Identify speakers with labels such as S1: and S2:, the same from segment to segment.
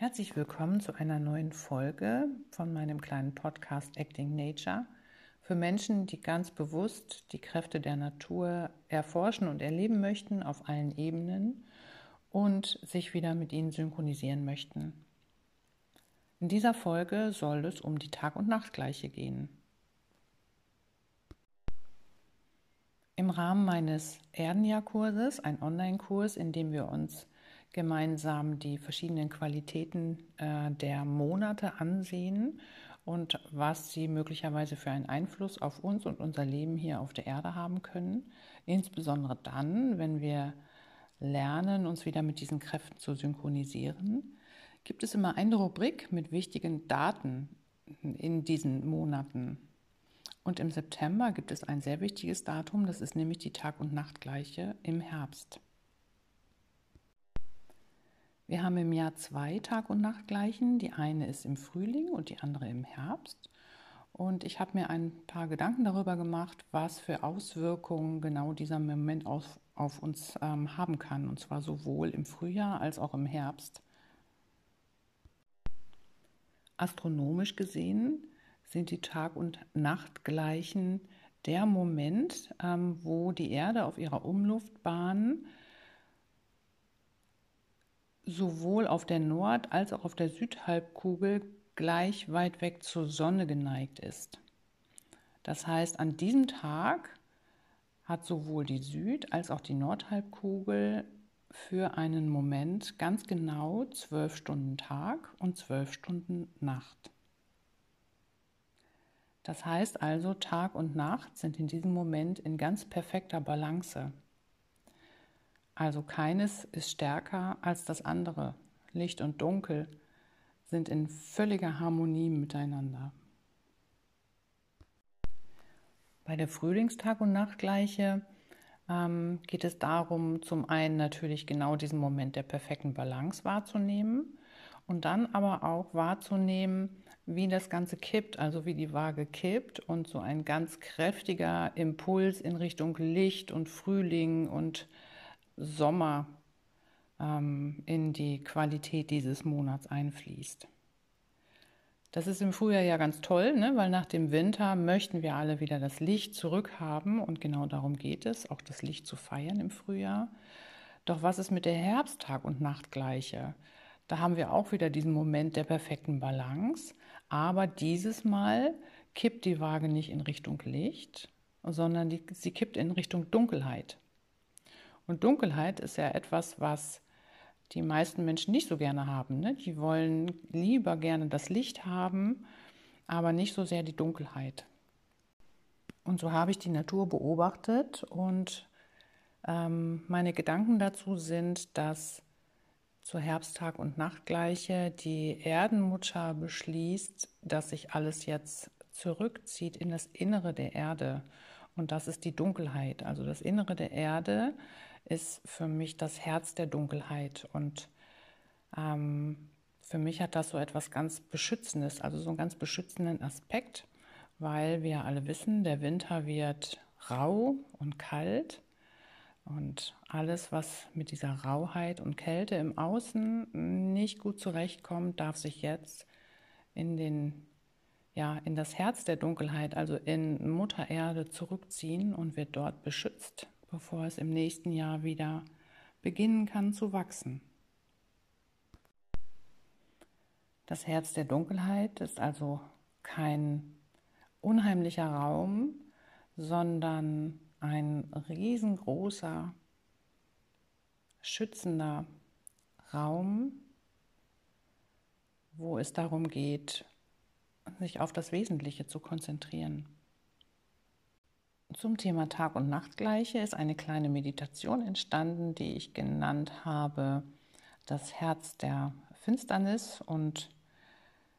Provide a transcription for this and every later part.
S1: Herzlich willkommen zu einer neuen Folge von meinem kleinen Podcast Acting Nature für Menschen, die ganz bewusst die Kräfte der Natur erforschen und erleben möchten auf allen Ebenen und sich wieder mit ihnen synchronisieren möchten. In dieser Folge soll es um die Tag- und Nachtgleiche gehen. Im Rahmen meines Erdenjahrkurses, ein Online-Kurs, in dem wir uns gemeinsam die verschiedenen Qualitäten äh, der Monate ansehen und was sie möglicherweise für einen Einfluss auf uns und unser Leben hier auf der Erde haben können. Insbesondere dann, wenn wir lernen, uns wieder mit diesen Kräften zu synchronisieren, gibt es immer eine Rubrik mit wichtigen Daten in diesen Monaten. Und im September gibt es ein sehr wichtiges Datum, das ist nämlich die Tag- und Nachtgleiche im Herbst. Wir haben im Jahr zwei Tag- und Nachtgleichen. Die eine ist im Frühling und die andere im Herbst. Und ich habe mir ein paar Gedanken darüber gemacht, was für Auswirkungen genau dieser Moment auf, auf uns ähm, haben kann. Und zwar sowohl im Frühjahr als auch im Herbst. Astronomisch gesehen sind die Tag- und Nachtgleichen der Moment, ähm, wo die Erde auf ihrer Umluftbahn sowohl auf der Nord- als auch auf der Südhalbkugel gleich weit weg zur Sonne geneigt ist. Das heißt, an diesem Tag hat sowohl die Süd- als auch die Nordhalbkugel für einen Moment ganz genau zwölf Stunden Tag und zwölf Stunden Nacht. Das heißt also, Tag und Nacht sind in diesem Moment in ganz perfekter Balance. Also keines ist stärker als das andere. Licht und Dunkel sind in völliger Harmonie miteinander. Bei der Frühlingstag- und Nachtgleiche ähm, geht es darum, zum einen natürlich genau diesen Moment der perfekten Balance wahrzunehmen und dann aber auch wahrzunehmen, wie das Ganze kippt, also wie die Waage kippt und so ein ganz kräftiger Impuls in Richtung Licht und Frühling und Sommer ähm, in die Qualität dieses Monats einfließt. Das ist im Frühjahr ja ganz toll, ne? weil nach dem Winter möchten wir alle wieder das Licht zurückhaben und genau darum geht es, auch das Licht zu feiern im Frühjahr. Doch was ist mit der Herbsttag- und Nachtgleiche? Da haben wir auch wieder diesen Moment der perfekten Balance, aber dieses Mal kippt die Waage nicht in Richtung Licht, sondern die, sie kippt in Richtung Dunkelheit. Und Dunkelheit ist ja etwas, was die meisten Menschen nicht so gerne haben. Ne? Die wollen lieber gerne das Licht haben, aber nicht so sehr die Dunkelheit. Und so habe ich die Natur beobachtet und ähm, meine Gedanken dazu sind, dass zur Herbsttag- und Nachtgleiche die Erdenmutter beschließt, dass sich alles jetzt zurückzieht in das Innere der Erde. Und das ist die Dunkelheit. Also das Innere der Erde ist für mich das Herz der Dunkelheit. Und ähm, für mich hat das so etwas ganz Beschützendes, also so einen ganz beschützenden Aspekt, weil wir alle wissen, der Winter wird rau und kalt. Und alles, was mit dieser Rauheit und Kälte im Außen nicht gut zurechtkommt, darf sich jetzt in den ja, in das Herz der Dunkelheit, also in Mutter Erde zurückziehen und wird dort beschützt bevor es im nächsten Jahr wieder beginnen kann zu wachsen. Das Herz der Dunkelheit ist also kein unheimlicher Raum, sondern ein riesengroßer, schützender Raum, wo es darum geht, sich auf das Wesentliche zu konzentrieren. Zum Thema Tag- und Nachtgleiche ist eine kleine Meditation entstanden, die ich genannt habe, das Herz der Finsternis. Und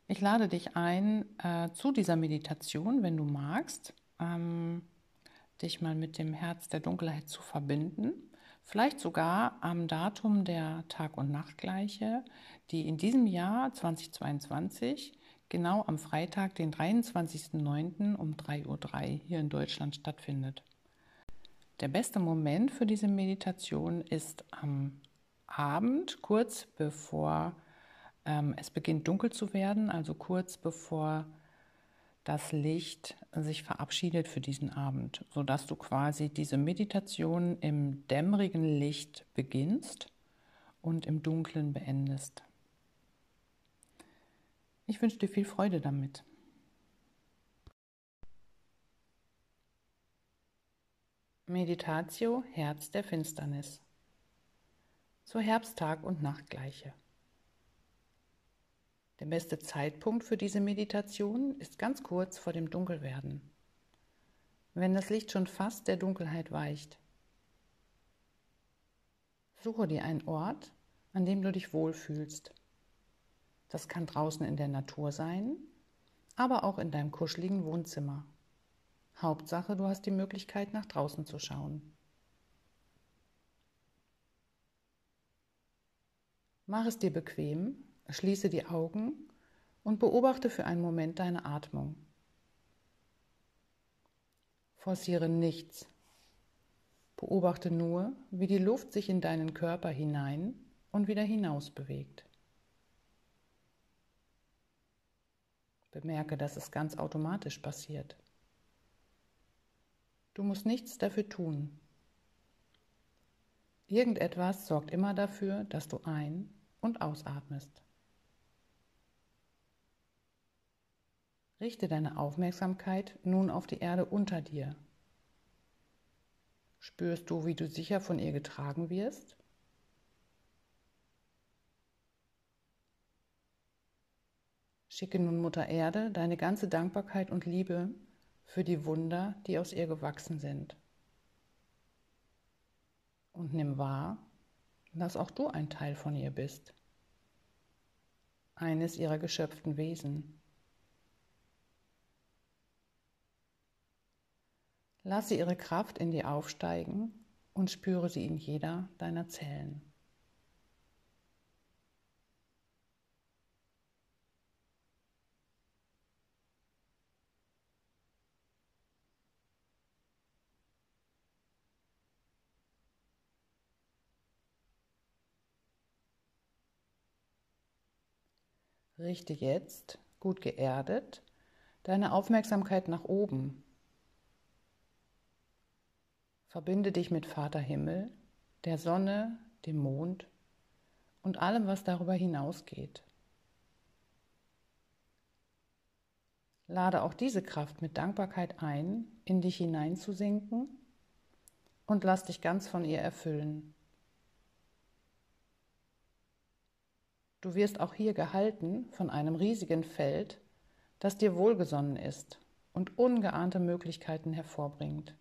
S1: ich lade dich ein äh, zu dieser Meditation, wenn du magst, ähm, dich mal mit dem Herz der Dunkelheit zu verbinden. Vielleicht sogar am Datum der Tag- und Nachtgleiche, die in diesem Jahr 2022 genau am Freitag, den 23.09. um 3.03 Uhr hier in Deutschland stattfindet. Der beste Moment für diese Meditation ist am Abend, kurz bevor ähm, es beginnt dunkel zu werden, also kurz bevor das Licht sich verabschiedet für diesen Abend, sodass du quasi diese Meditation im dämmerigen Licht beginnst und im Dunklen beendest. Ich wünsche dir viel Freude damit. Meditatio Herz der Finsternis. Zur Herbsttag- und Nachtgleiche. Der beste Zeitpunkt für diese Meditation ist ganz kurz vor dem Dunkelwerden, wenn das Licht schon fast der Dunkelheit weicht. Suche dir einen Ort, an dem du dich wohlfühlst. Das kann draußen in der Natur sein, aber auch in deinem kuscheligen Wohnzimmer. Hauptsache, du hast die Möglichkeit, nach draußen zu schauen. Mach es dir bequem, schließe die Augen und beobachte für einen Moment deine Atmung. Forciere nichts. Beobachte nur, wie die Luft sich in deinen Körper hinein und wieder hinaus bewegt. Bemerke, dass es ganz automatisch passiert. Du musst nichts dafür tun. Irgendetwas sorgt immer dafür, dass du ein- und ausatmest. Richte deine Aufmerksamkeit nun auf die Erde unter dir. Spürst du, wie du sicher von ihr getragen wirst? Schicke nun Mutter Erde deine ganze Dankbarkeit und Liebe für die Wunder, die aus ihr gewachsen sind. Und nimm wahr, dass auch du ein Teil von ihr bist, eines ihrer geschöpften Wesen. Lasse ihre Kraft in dir aufsteigen und spüre sie in jeder deiner Zellen. Richte jetzt, gut geerdet, deine Aufmerksamkeit nach oben. Verbinde dich mit Vater Himmel, der Sonne, dem Mond und allem, was darüber hinausgeht. Lade auch diese Kraft mit Dankbarkeit ein, in dich hineinzusinken und lass dich ganz von ihr erfüllen. Du wirst auch hier gehalten von einem riesigen Feld, das dir wohlgesonnen ist und ungeahnte Möglichkeiten hervorbringt.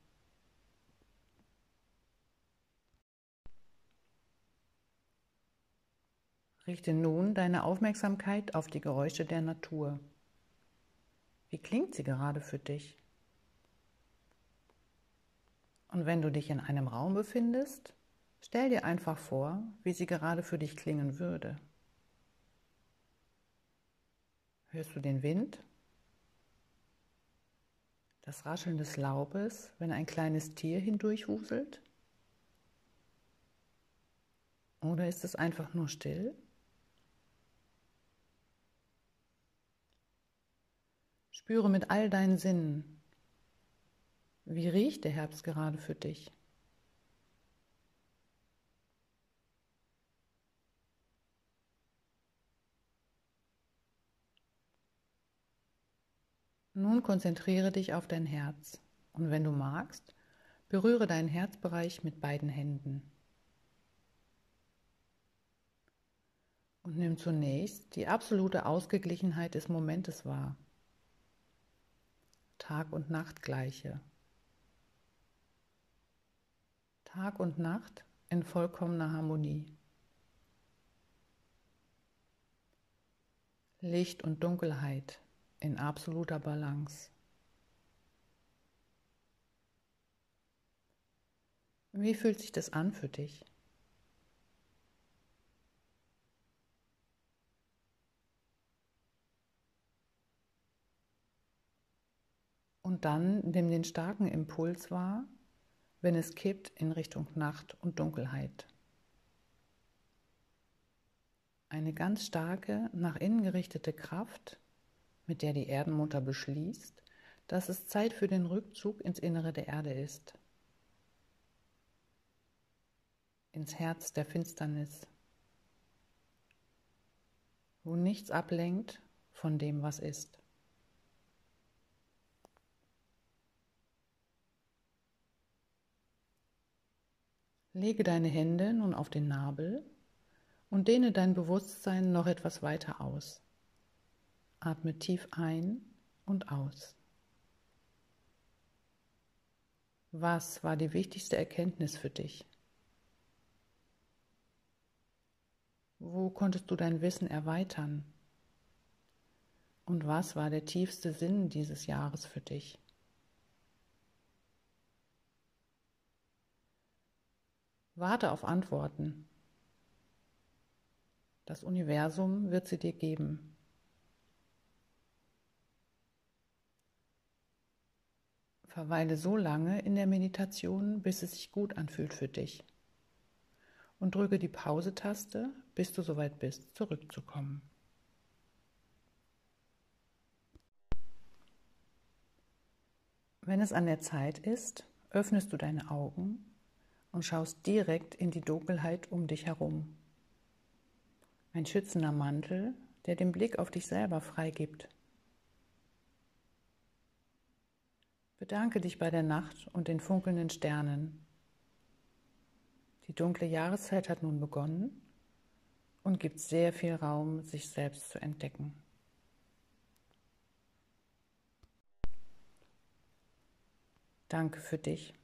S1: Richte nun deine Aufmerksamkeit auf die Geräusche der Natur. Wie klingt sie gerade für dich? Und wenn du dich in einem Raum befindest, stell dir einfach vor, wie sie gerade für dich klingen würde. Hörst du den Wind? Das Rascheln des Laubes, wenn ein kleines Tier hindurchwuselt? Oder ist es einfach nur still? Spüre mit all deinen Sinnen, wie riecht der Herbst gerade für dich? Nun konzentriere dich auf dein Herz und wenn du magst, berühre deinen Herzbereich mit beiden Händen. Und nimm zunächst die absolute Ausgeglichenheit des Momentes wahr. Tag und Nacht gleiche. Tag und Nacht in vollkommener Harmonie. Licht und Dunkelheit in absoluter Balance. Wie fühlt sich das an für dich? Und dann nimm den starken Impuls wahr, wenn es kippt in Richtung Nacht und Dunkelheit. eine ganz starke, nach innen gerichtete Kraft, mit der die Erdenmutter beschließt, dass es Zeit für den Rückzug ins Innere der Erde ist, ins Herz der Finsternis, wo nichts ablenkt von dem, was ist. Lege deine Hände nun auf den Nabel und dehne dein Bewusstsein noch etwas weiter aus. Atme tief ein und aus. Was war die wichtigste Erkenntnis für dich? Wo konntest du dein Wissen erweitern? Und was war der tiefste Sinn dieses Jahres für dich? Warte auf Antworten. Das Universum wird sie dir geben. Verweile so lange in der Meditation, bis es sich gut anfühlt für dich. Und drücke die Pause-Taste, bis du soweit bist, zurückzukommen. Wenn es an der Zeit ist, öffnest du deine Augen und schaust direkt in die Dunkelheit um dich herum. Ein schützender Mantel, der den Blick auf dich selber freigibt. Bedanke dich bei der Nacht und den funkelnden Sternen. Die dunkle Jahreszeit hat nun begonnen und gibt sehr viel Raum, sich selbst zu entdecken. Danke für dich.